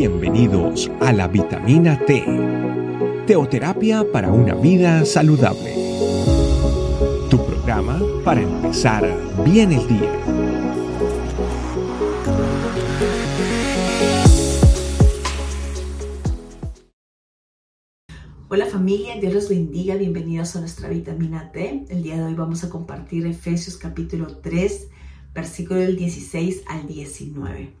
Bienvenidos a la vitamina T, teoterapia para una vida saludable. Tu programa para empezar bien el día. Hola familia, Dios los bendiga, bienvenidos a nuestra vitamina T. El día de hoy vamos a compartir Efesios capítulo 3, versículo del 16 al 19.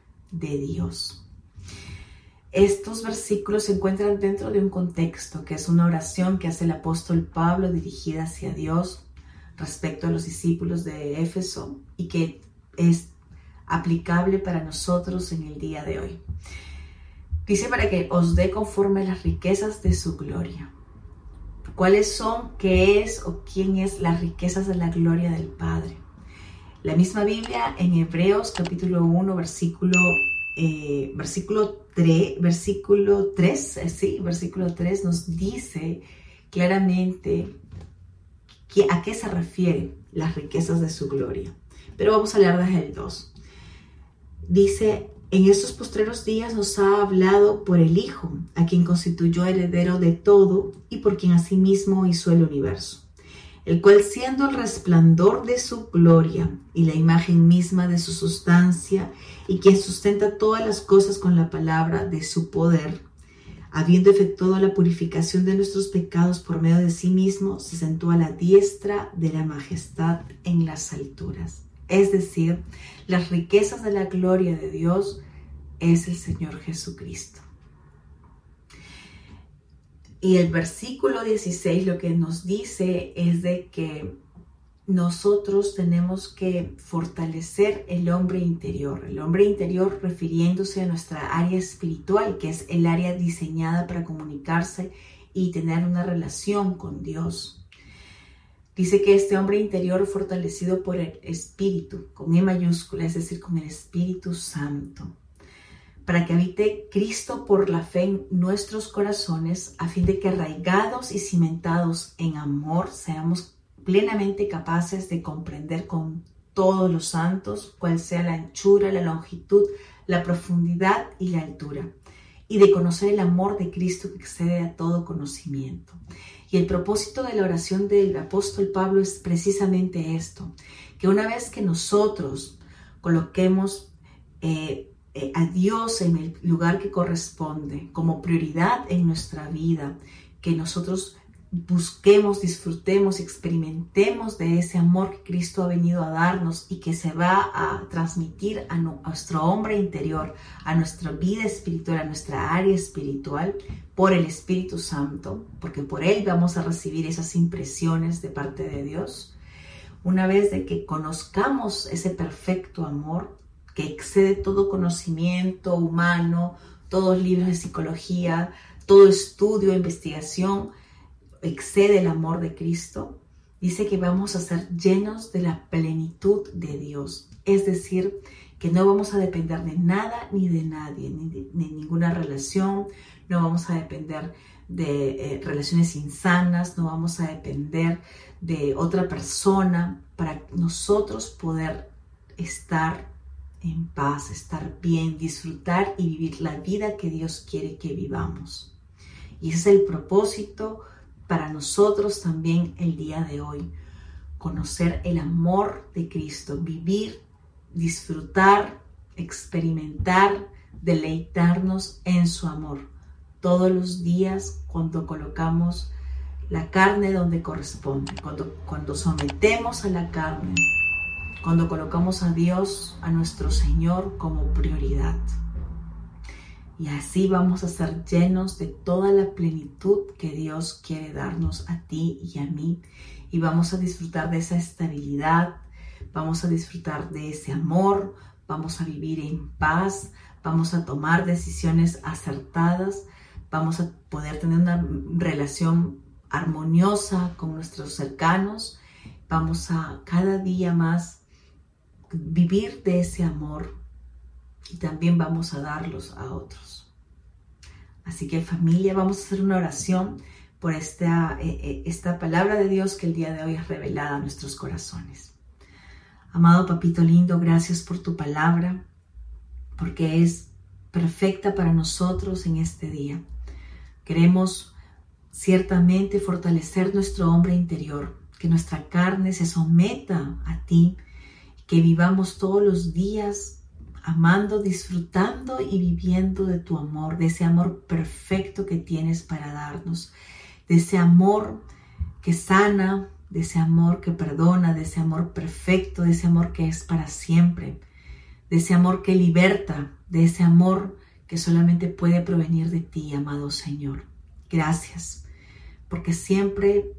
de Dios. Estos versículos se encuentran dentro de un contexto que es una oración que hace el apóstol Pablo dirigida hacia Dios respecto a los discípulos de Éfeso y que es aplicable para nosotros en el día de hoy. Dice para que os dé conforme las riquezas de su gloria. ¿Cuáles son, qué es o quién es las riquezas de la gloria del Padre? La misma Biblia en Hebreos capítulo 1, versículo, eh, versículo 3, versículo 3, eh, sí, versículo 3 nos dice claramente que, a qué se refieren las riquezas de su gloria. Pero vamos a leer desde el 2. Dice, en estos postreros días nos ha hablado por el Hijo, a quien constituyó heredero de todo y por quien asimismo hizo el universo el cual siendo el resplandor de su gloria y la imagen misma de su sustancia, y quien sustenta todas las cosas con la palabra de su poder, habiendo efectuado la purificación de nuestros pecados por medio de sí mismo, se sentó a la diestra de la majestad en las alturas. Es decir, las riquezas de la gloria de Dios es el Señor Jesucristo. Y el versículo 16 lo que nos dice es de que nosotros tenemos que fortalecer el hombre interior. El hombre interior refiriéndose a nuestra área espiritual, que es el área diseñada para comunicarse y tener una relación con Dios. Dice que este hombre interior fortalecido por el Espíritu, con E mayúscula, es decir, con el Espíritu Santo para que habite Cristo por la fe en nuestros corazones, a fin de que arraigados y cimentados en amor seamos plenamente capaces de comprender con todos los santos cuál sea la anchura, la longitud, la profundidad y la altura, y de conocer el amor de Cristo que excede a todo conocimiento. Y el propósito de la oración del apóstol Pablo es precisamente esto, que una vez que nosotros coloquemos eh, eh, a Dios en el lugar que corresponde, como prioridad en nuestra vida, que nosotros busquemos, disfrutemos, experimentemos de ese amor que Cristo ha venido a darnos y que se va a transmitir a, nuestro hombre interior, a nuestra vida espiritual, a nuestra área espiritual, por el Espíritu Santo, porque por Él vamos a recibir esas impresiones de parte de Dios. Una vez de que conozcamos ese perfecto amor, que excede todo conocimiento humano, todos libros de psicología, todo estudio, investigación, excede el amor de Cristo, dice que vamos a ser llenos de la plenitud de Dios. Es decir, que no vamos a depender de nada ni de nadie, ni de, ninguna relación, no vamos a depender de eh, relaciones insanas, no vamos a depender de otra persona para nosotros poder estar en paz, estar bien, disfrutar y vivir la vida que Dios quiere que vivamos. Y ese es el propósito para nosotros también el día de hoy. Conocer el amor de Cristo, vivir, disfrutar, experimentar, deleitarnos en su amor. Todos los días cuando colocamos la carne donde corresponde, cuando, cuando sometemos a la carne cuando colocamos a Dios, a nuestro Señor como prioridad. Y así vamos a ser llenos de toda la plenitud que Dios quiere darnos a ti y a mí. Y vamos a disfrutar de esa estabilidad, vamos a disfrutar de ese amor, vamos a vivir en paz, vamos a tomar decisiones acertadas, vamos a poder tener una relación armoniosa con nuestros cercanos, vamos a cada día más vivir de ese amor y también vamos a darlos a otros. Así que familia, vamos a hacer una oración por esta, eh, eh, esta palabra de Dios que el día de hoy es revelada a nuestros corazones. Amado Papito lindo, gracias por tu palabra, porque es perfecta para nosotros en este día. Queremos ciertamente fortalecer nuestro hombre interior, que nuestra carne se someta a ti, que vivamos todos los días amando, disfrutando y viviendo de tu amor, de ese amor perfecto que tienes para darnos, de ese amor que sana, de ese amor que perdona, de ese amor perfecto, de ese amor que es para siempre, de ese amor que liberta, de ese amor que solamente puede provenir de ti, amado Señor. Gracias, porque siempre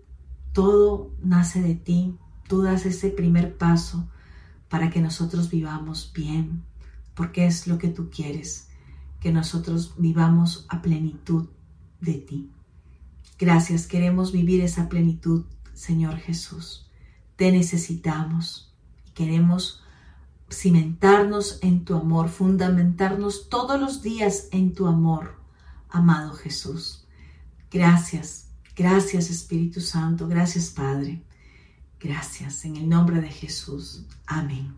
todo nace de ti, tú das ese primer paso para que nosotros vivamos bien, porque es lo que tú quieres, que nosotros vivamos a plenitud de ti. Gracias, queremos vivir esa plenitud, Señor Jesús. Te necesitamos y queremos cimentarnos en tu amor, fundamentarnos todos los días en tu amor, amado Jesús. Gracias, gracias Espíritu Santo, gracias Padre. Gracias en el nombre de Jesús. Amén.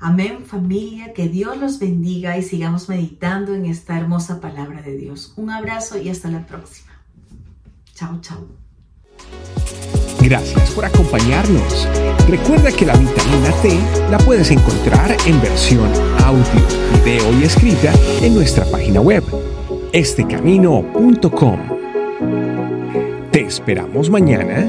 Amén familia, que Dios los bendiga y sigamos meditando en esta hermosa palabra de Dios. Un abrazo y hasta la próxima. Chao, chao. Gracias por acompañarnos. Recuerda que la vitamina T la puedes encontrar en versión audio, video y escrita en nuestra página web, estecamino.com. Te esperamos mañana